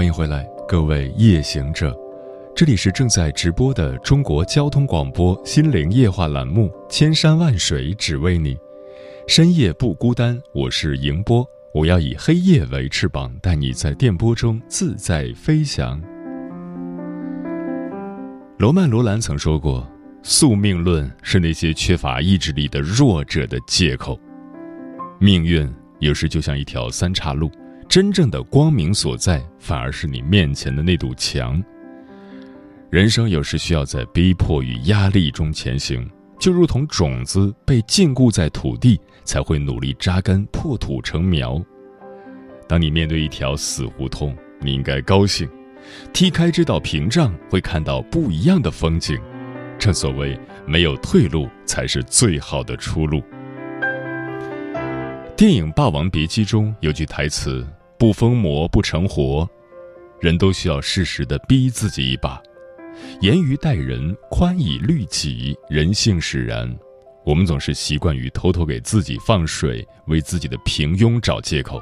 欢迎回来，各位夜行者，这里是正在直播的中国交通广播心灵夜话栏目《千山万水只为你》，深夜不孤单，我是迎波，我要以黑夜为翅膀，带你在电波中自在飞翔。罗曼·罗兰曾说过：“宿命论是那些缺乏意志力的弱者的借口。”命运有时就像一条三岔路。真正的光明所在，反而是你面前的那堵墙。人生有时需要在逼迫与压力中前行，就如同种子被禁锢在土地，才会努力扎根破土成苗。当你面对一条死胡同，你应该高兴，踢开这道屏障，会看到不一样的风景。正所谓，没有退路才是最好的出路。电影《霸王别姬》中有句台词。不疯魔不成活，人都需要适时的逼自己一把。严于待人，宽以律己，人性使然。我们总是习惯于偷偷给自己放水，为自己的平庸找借口。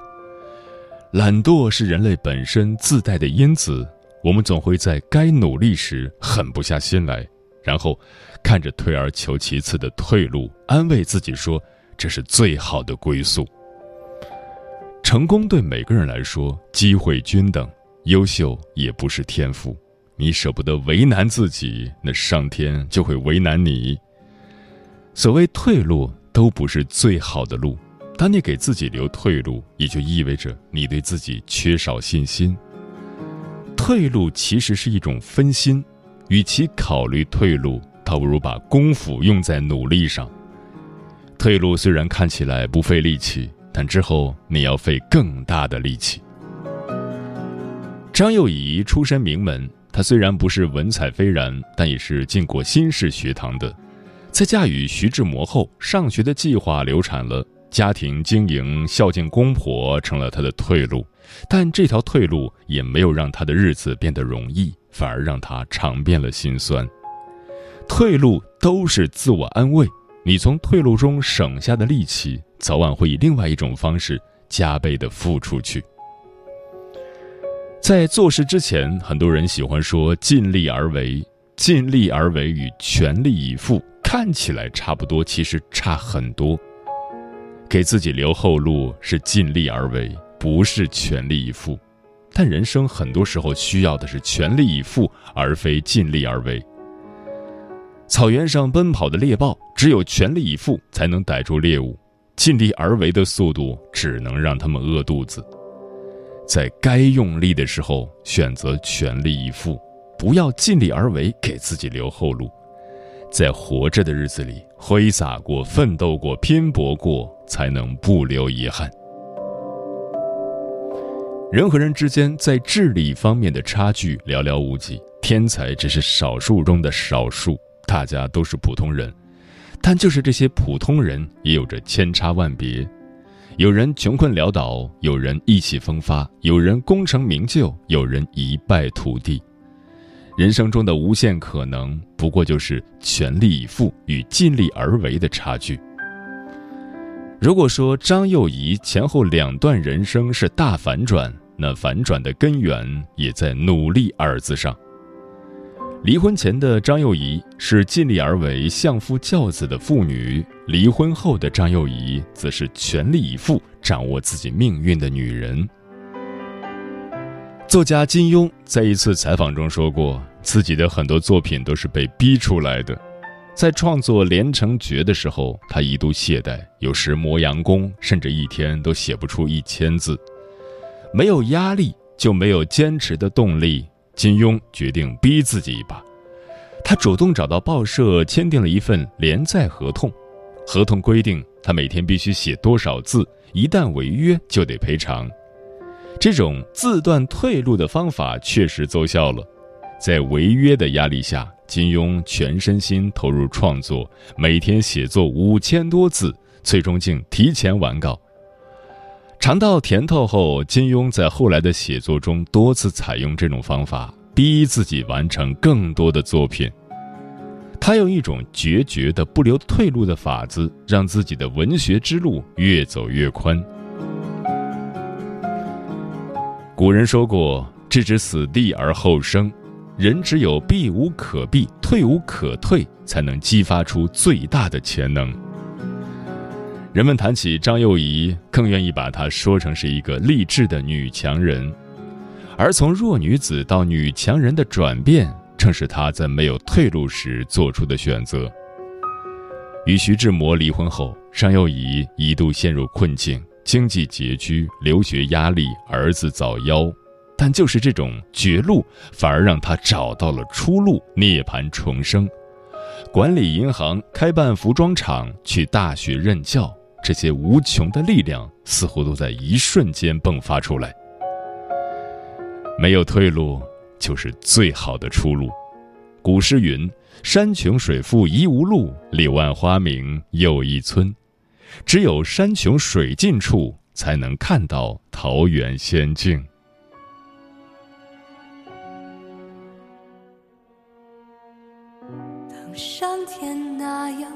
懒惰是人类本身自带的因子，我们总会在该努力时狠不下心来，然后看着退而求其次的退路，安慰自己说这是最好的归宿。成功对每个人来说机会均等，优秀也不是天赋。你舍不得为难自己，那上天就会为难你。所谓退路都不是最好的路，当你给自己留退路，也就意味着你对自己缺少信心。退路其实是一种分心，与其考虑退路，倒不如把功夫用在努力上。退路虽然看起来不费力气。但之后你要费更大的力气。张幼仪出身名门，她虽然不是文采斐然，但也是进过新式学堂的。在嫁与徐志摩后，上学的计划流产了，家庭经营、孝敬公婆成了她的退路。但这条退路也没有让她的日子变得容易，反而让她尝遍了辛酸。退路都是自我安慰，你从退路中省下的力气。早晚会以另外一种方式加倍的付出去。在做事之前，很多人喜欢说“尽力而为”，“尽力而为”与“全力以赴”看起来差不多，其实差很多。给自己留后路是尽力而为，不是全力以赴。但人生很多时候需要的是全力以赴，而非尽力而为。草原上奔跑的猎豹，只有全力以赴才能逮住猎物。尽力而为的速度只能让他们饿肚子，在该用力的时候选择全力以赴，不要尽力而为给自己留后路。在活着的日子里，挥洒过、奋斗过、拼搏过，才能不留遗憾。人和人之间在智力方面的差距寥寥无几，天才只是少数中的少数，大家都是普通人。但就是这些普通人，也有着千差万别。有人穷困潦倒，有人意气风发，有人功成名就，有人一败涂地。人生中的无限可能，不过就是全力以赴与尽力而为的差距。如果说张幼仪前后两段人生是大反转，那反转的根源也在“努力”二字上。离婚前的张幼仪是尽力而为、相夫教子的妇女；离婚后的张幼仪则是全力以赴、掌握自己命运的女人。作家金庸在一次采访中说过，自己的很多作品都是被逼出来的。在创作《连城诀》的时候，他一度懈怠，有时磨洋工，甚至一天都写不出一千字。没有压力，就没有坚持的动力。金庸决定逼自己一把，他主动找到报社签订了一份连载合同。合同规定他每天必须写多少字，一旦违约就得赔偿。这种自断退路的方法确实奏效了，在违约的压力下，金庸全身心投入创作，每天写作五千多字，最终竟提前完稿。尝到甜头后，金庸在后来的写作中多次采用这种方法，逼自己完成更多的作品。他用一种决绝的、不留退路的法子，让自己的文学之路越走越宽。古人说过：“置之死地而后生。”人只有避无可避、退无可退，才能激发出最大的潜能。人们谈起张幼仪，更愿意把她说成是一个励志的女强人，而从弱女子到女强人的转变，正是她在没有退路时做出的选择。与徐志摩离婚后，张幼仪一度陷入困境。经济拮据，留学压力，儿子早夭，但就是这种绝路，反而让他找到了出路，涅槃重生。管理银行，开办服装厂，去大学任教，这些无穷的力量似乎都在一瞬间迸发出来。没有退路，就是最好的出路。古诗云：“山穷水复疑无路，柳暗花明又一村。”只有山穷水尽处，才能看到桃源仙境。当上天那样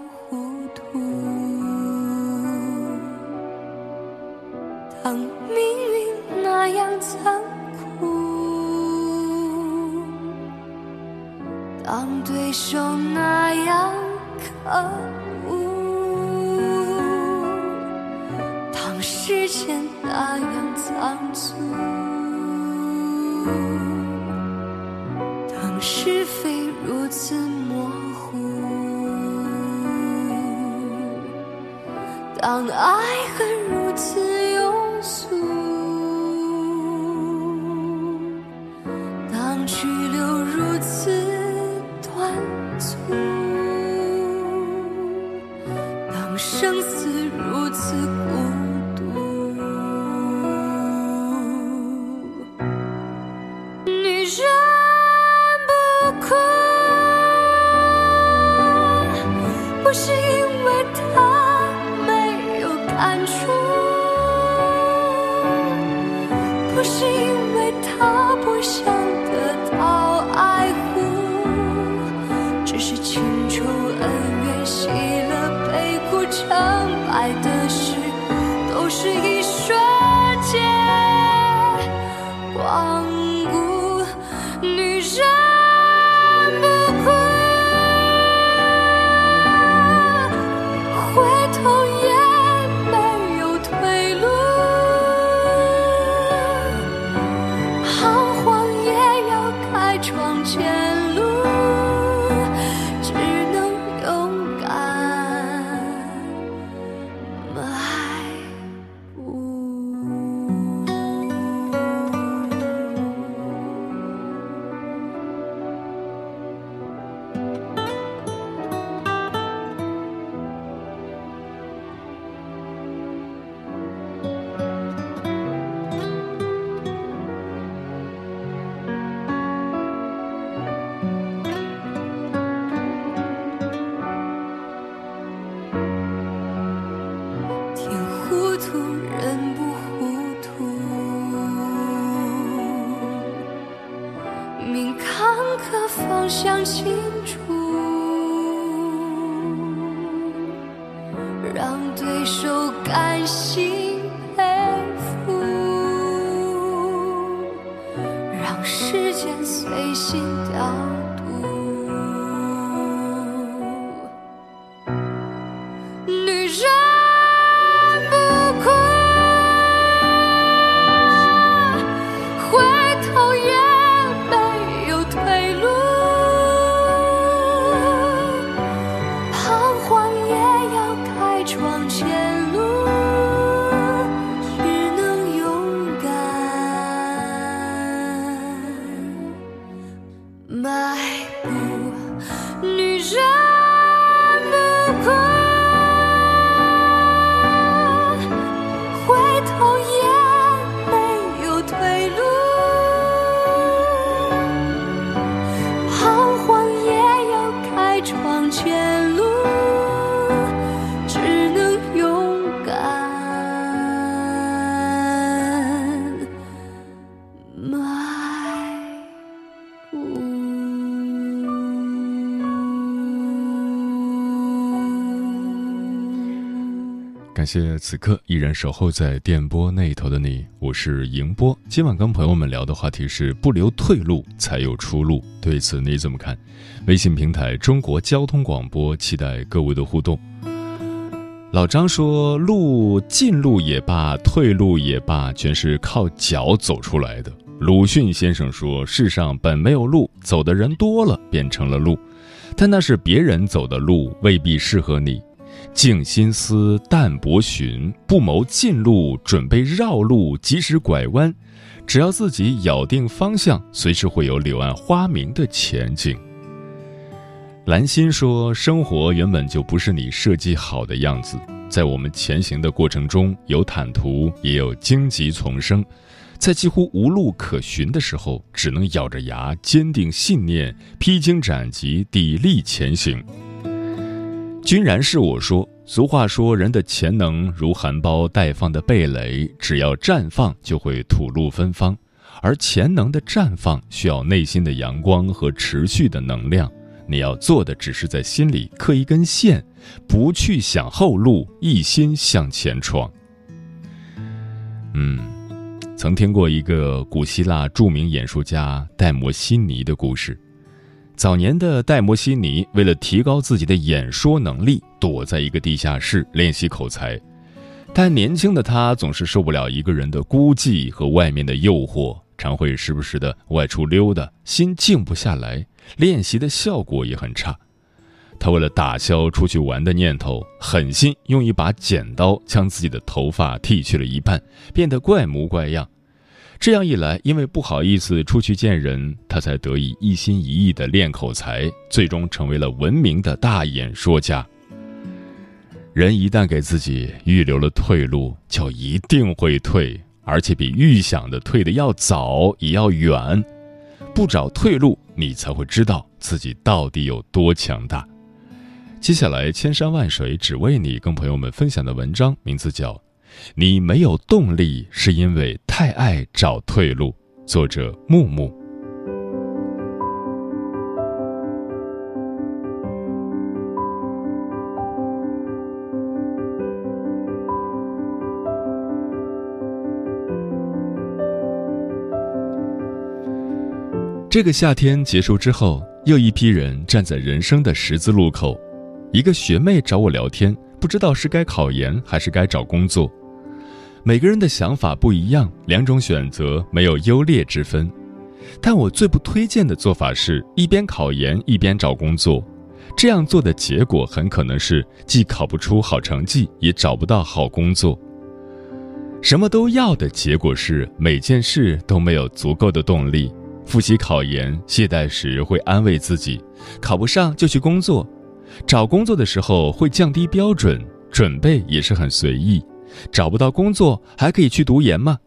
当命运那样残酷，当对手那样可恶，当。时间那样仓促，当是非如此模糊，当爱恨因为他没有感触，不是因为他不想得到爱护，只是情仇恩怨喜乐悲苦成败的事，都是一瞬。感谢此刻依然守候在电波那头的你，我是迎波。今晚跟朋友们聊的话题是不留退路才有出路，对此你怎么看？微信平台中国交通广播，期待各位的互动。老张说：“路近路也罢，退路也罢，全是靠脚走出来的。”鲁迅先生说：“世上本没有路，走的人多了，变成了路。但那是别人走的路，未必适合你。静心思，淡泊寻，不谋近路，准备绕路，及时拐弯。只要自己咬定方向，随时会有柳暗花明的前景。”兰心说：“生活原本就不是你设计好的样子，在我们前行的过程中，有坦途，也有荆棘丛生。”在几乎无路可寻的时候，只能咬着牙，坚定信念，披荆斩棘，砥砺前行。君然是我说，俗话说，人的潜能如含苞待放的蓓蕾，只要绽放，就会吐露芬芳。而潜能的绽放，需要内心的阳光和持续的能量。你要做的，只是在心里刻一根线，不去想后路，一心向前闯。嗯。曾听过一个古希腊著名演说家戴摩西尼的故事。早年的戴摩西尼为了提高自己的演说能力，躲在一个地下室练习口才。但年轻的他总是受不了一个人的孤寂和外面的诱惑，常会时不时的外出溜达，心静不下来，练习的效果也很差。他为了打消出去玩的念头，狠心用一把剪刀将自己的头发剃去了一半，变得怪模怪样。这样一来，因为不好意思出去见人，他才得以一心一意的练口才，最终成为了闻名的大演说家。人一旦给自己预留了退路，就一定会退，而且比预想的退的要早，也要远。不找退路，你才会知道自己到底有多强大。接下来，千山万水只为你，跟朋友们分享的文章名字叫《你没有动力是因为太爱找退路》，作者木木。这个夏天结束之后，又一批人站在人生的十字路口。一个学妹找我聊天，不知道是该考研还是该找工作。每个人的想法不一样，两种选择没有优劣之分。但我最不推荐的做法是一边考研一边找工作，这样做的结果很可能是既考不出好成绩，也找不到好工作。什么都要的结果是每件事都没有足够的动力。复习考研懈怠时会安慰自己，考不上就去工作。找工作的时候会降低标准，准备也是很随意。找不到工作还可以去读研吗？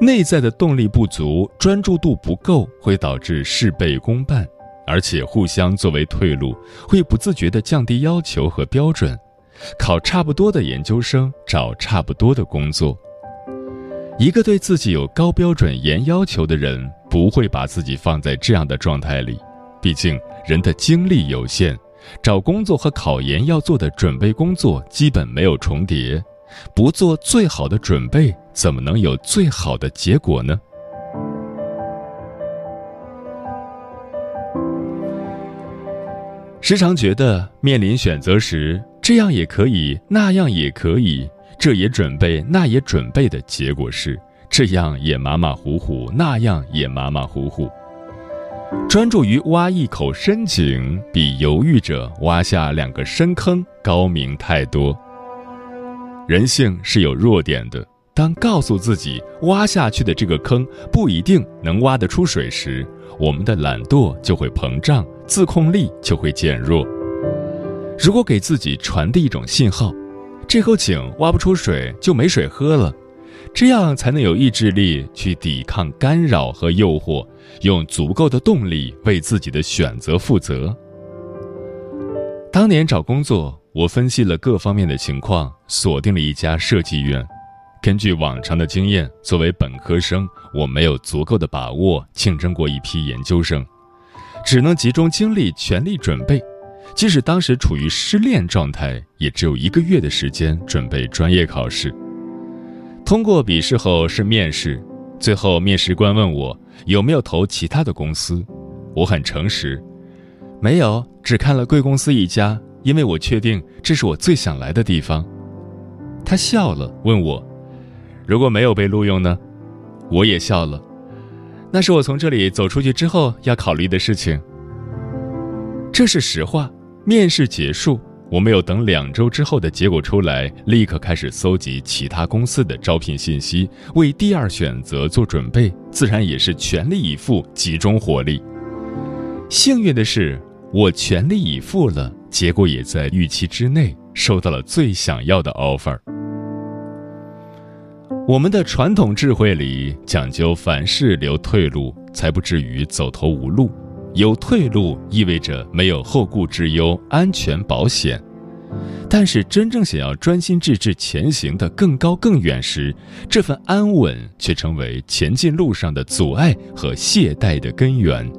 内在的动力不足，专注度不够，会导致事倍功半，而且互相作为退路，会不自觉地降低要求和标准。考差不多的研究生，找差不多的工作。一个对自己有高标准、严要求的人，不会把自己放在这样的状态里。毕竟人的精力有限。找工作和考研要做的准备工作基本没有重叠，不做最好的准备，怎么能有最好的结果呢？时常觉得面临选择时，这样也可以，那样也可以，这也准备，那也准备的结果是，这样也马马虎虎，那样也马马虎虎。专注于挖一口深井，比犹豫着挖下两个深坑高明太多。人性是有弱点的，当告诉自己挖下去的这个坑不一定能挖得出水时，我们的懒惰就会膨胀，自控力就会减弱。如果给自己传递一种信号，这口井挖不出水就没水喝了。这样才能有意志力去抵抗干扰和诱惑，用足够的动力为自己的选择负责。当年找工作，我分析了各方面的情况，锁定了一家设计院。根据往常的经验，作为本科生，我没有足够的把握竞争过一批研究生，只能集中精力全力准备。即使当时处于失恋状态，也只有一个月的时间准备专业考试。通过笔试后是面试，最后面试官问我有没有投其他的公司，我很诚实，没有，只看了贵公司一家，因为我确定这是我最想来的地方。他笑了，问我，如果没有被录用呢？我也笑了，那是我从这里走出去之后要考虑的事情。这是实话。面试结束，我没有等两周之后的结果出来，立刻开始搜集其他公司的招聘信息，为第二选择做准备，自然也是全力以赴，集中火力。幸运的是，我全力以赴了，结果也在预期之内，收到了最想要的 offer。我们的传统智慧里讲究凡事留退路，才不至于走投无路。有退路意味着没有后顾之忧，安全保险。但是真正想要专心致志前行的更高更远时，这份安稳却成为前进路上的阻碍和懈怠的根源。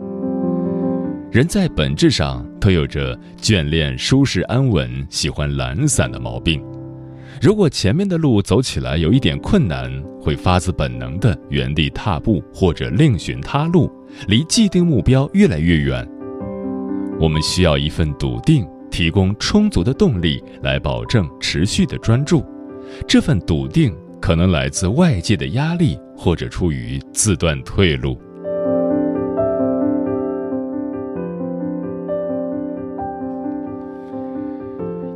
人在本质上都有着眷恋舒适安稳、喜欢懒散的毛病。如果前面的路走起来有一点困难，会发自本能的原地踏步或者另寻他路，离既定目标越来越远。我们需要一份笃定，提供充足的动力来保证持续的专注。这份笃定可能来自外界的压力，或者出于自断退路。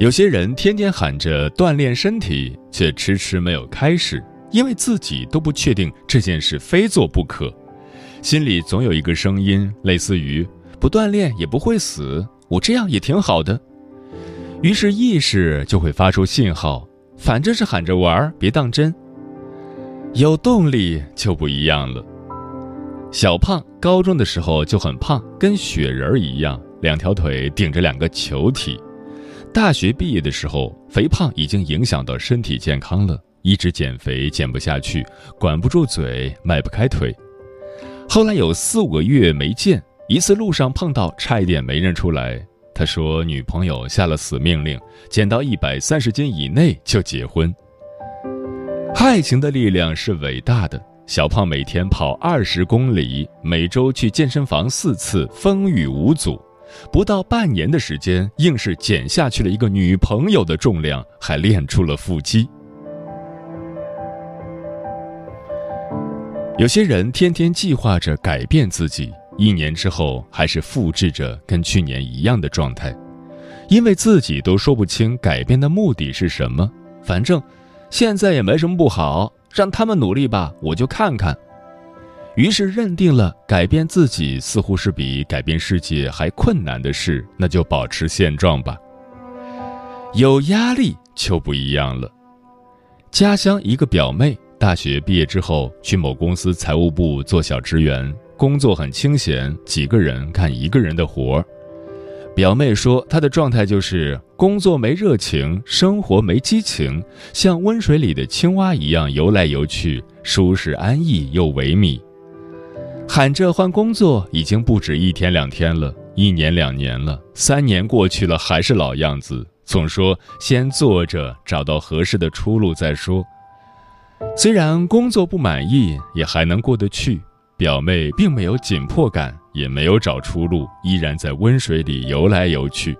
有些人天天喊着锻炼身体，却迟迟没有开始，因为自己都不确定这件事非做不可。心里总有一个声音，类似于“不锻炼也不会死，我这样也挺好的”。于是意识就会发出信号，反正是喊着玩，别当真。有动力就不一样了。小胖高中的时候就很胖，跟雪人一样，两条腿顶着两个球体。大学毕业的时候，肥胖已经影响到身体健康了，一直减肥减不下去，管不住嘴，迈不开腿。后来有四五个月没见，一次路上碰到，差一点没认出来。他说女朋友下了死命令，减到一百三十斤以内就结婚。爱情的力量是伟大的。小胖每天跑二十公里，每周去健身房四次，风雨无阻。不到半年的时间，硬是减下去了一个女朋友的重量，还练出了腹肌。有些人天天计划着改变自己，一年之后还是复制着跟去年一样的状态，因为自己都说不清改变的目的是什么。反正现在也没什么不好，让他们努力吧，我就看看。于是认定了改变自己似乎是比改变世界还困难的事，那就保持现状吧。有压力就不一样了。家乡一个表妹，大学毕业之后去某公司财务部做小职员，工作很清闲，几个人干一个人的活儿。表妹说，她的状态就是工作没热情，生活没激情，像温水里的青蛙一样游来游去，舒适安逸又萎靡。喊着换工作已经不止一天两天了，一年两年了，三年过去了还是老样子，总说先做着，找到合适的出路再说。虽然工作不满意，也还能过得去。表妹并没有紧迫感，也没有找出路，依然在温水里游来游去。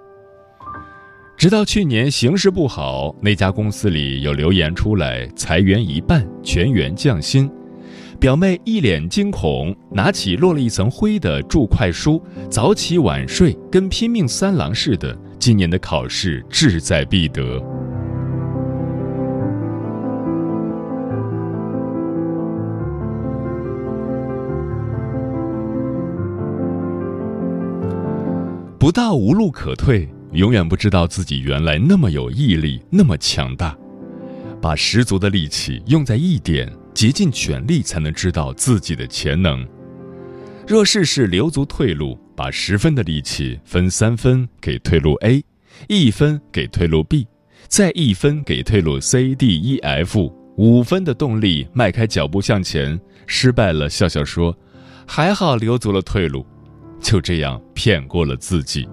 直到去年形势不好，那家公司里有流言出来，裁员一半，全员降薪。表妹一脸惊恐，拿起落了一层灰的注快书，早起晚睡，跟拼命三郎似的。今年的考试志在必得。不到无路可退，永远不知道自己原来那么有毅力，那么强大。把十足的力气用在一点。竭尽全力才能知道自己的潜能。若事事留足退路，把十分的力气分三分给退路 A，一分给退路 B，再一分给退路 C、D、E、F，五分的动力迈开脚步向前。失败了，笑笑说：“还好留足了退路。”就这样骗过了自己。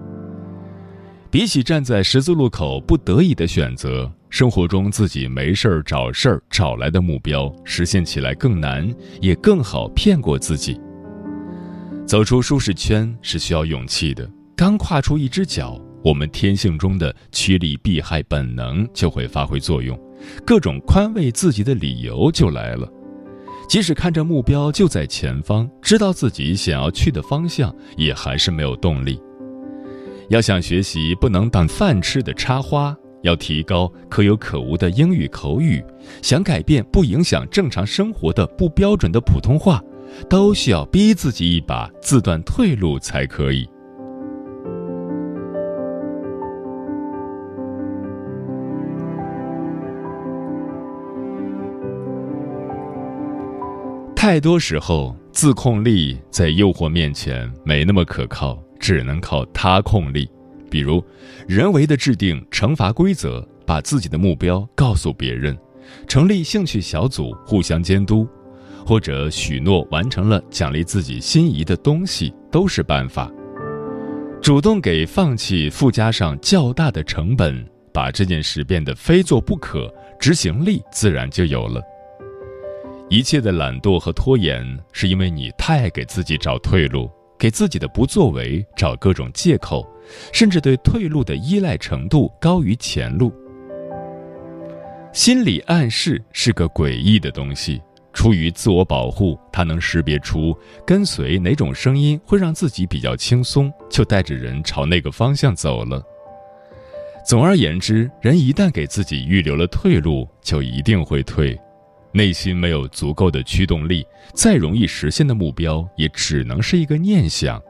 比起站在十字路口不得已的选择，生活中自己没事儿找事儿找来的目标，实现起来更难，也更好骗过自己。走出舒适圈是需要勇气的，刚跨出一只脚，我们天性中的趋利避害本能就会发挥作用，各种宽慰自己的理由就来了。即使看着目标就在前方，知道自己想要去的方向，也还是没有动力。要想学习不能当饭吃的插花，要提高可有可无的英语口语，想改变不影响正常生活的不标准的普通话，都需要逼自己一把，自断退路才可以。太多时候，自控力在诱惑面前没那么可靠。只能靠他控力，比如人为的制定惩罚规则，把自己的目标告诉别人，成立兴趣小组互相监督，或者许诺完成了奖励自己心仪的东西，都是办法。主动给放弃附加上较大的成本，把这件事变得非做不可，执行力自然就有了。一切的懒惰和拖延，是因为你太爱给自己找退路。给自己的不作为找各种借口，甚至对退路的依赖程度高于前路。心理暗示是个诡异的东西，出于自我保护，它能识别出跟随哪种声音会让自己比较轻松，就带着人朝那个方向走了。总而言之，人一旦给自己预留了退路，就一定会退。内心没有足够的驱动力，再容易实现的目标也只能是一个念想。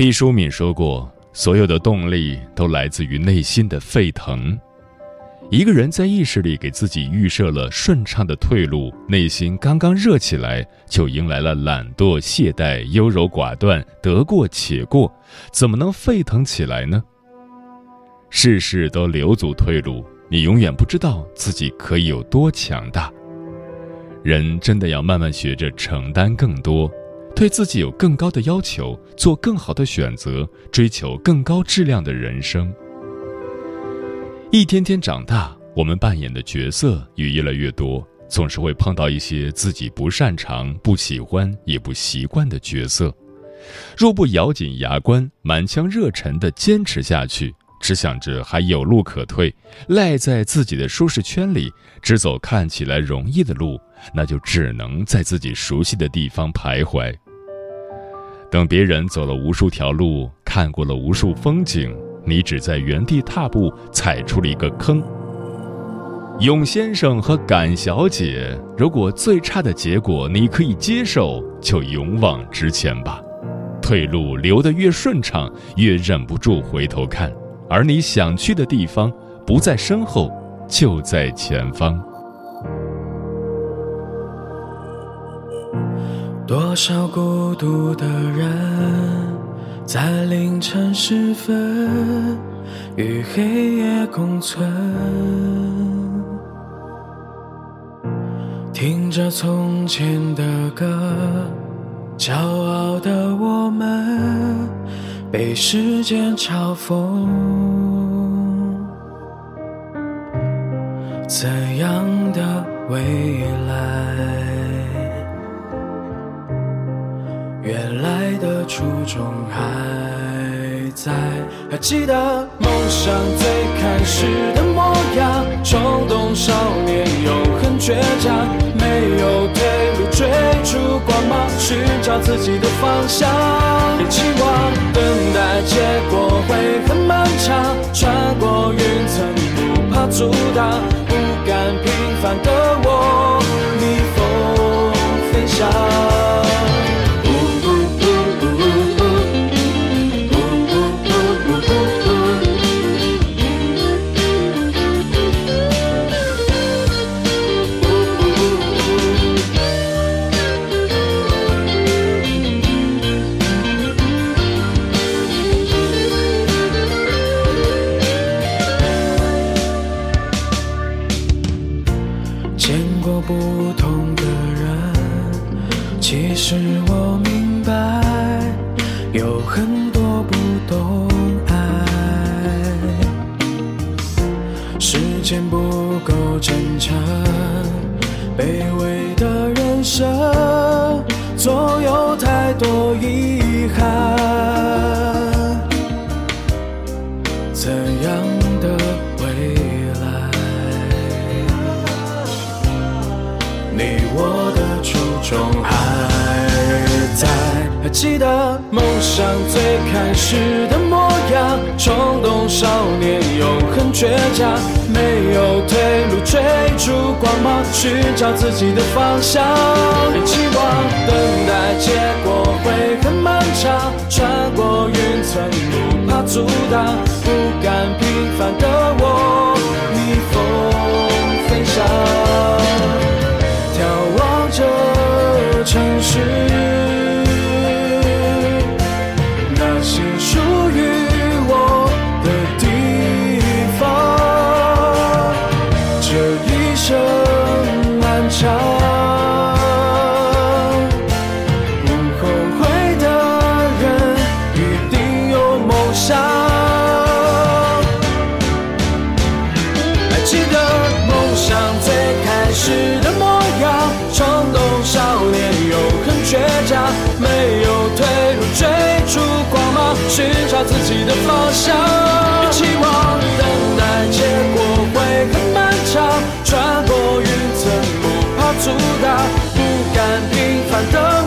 毕淑敏说过：“所有的动力都来自于内心的沸腾。”一个人在意识里给自己预设了顺畅的退路，内心刚刚热起来，就迎来了懒惰、懈怠、优柔寡断、得过且过，怎么能沸腾起来呢？事事都留足退路。你永远不知道自己可以有多强大。人真的要慢慢学着承担更多，对自己有更高的要求，做更好的选择，追求更高质量的人生。一天天长大，我们扮演的角色也越来越多，总是会碰到一些自己不擅长、不喜欢也不习惯的角色。若不咬紧牙关，满腔热忱地坚持下去。只想着还有路可退，赖在自己的舒适圈里，只走看起来容易的路，那就只能在自己熟悉的地方徘徊。等别人走了无数条路，看过了无数风景，你只在原地踏步，踩出了一个坑。勇先生和敢小姐，如果最差的结果你可以接受，就勇往直前吧。退路留得越顺畅，越忍不住回头看。而你想去的地方，不在身后，就在前方。多少孤独的人，在凌晨时分与黑夜共存，听着从前的歌，骄傲的我们。被时间嘲讽，怎样的未来？原来的初衷还在，还记得梦想最开始的模样，冲动少年又很倔强，没有退路，追逐，寻找自己的方向，别期望等待。结果会很漫长，穿过云层不怕阻挡，不甘平凡的我，逆风飞翔。的初衷还在，还记得梦想最开始的模样，冲动少年又很倔强，没有退路，追逐光芒，寻找自己的方向。别期望等待结果会很漫长，穿过云层不怕阻挡，不甘平凡的但平凡的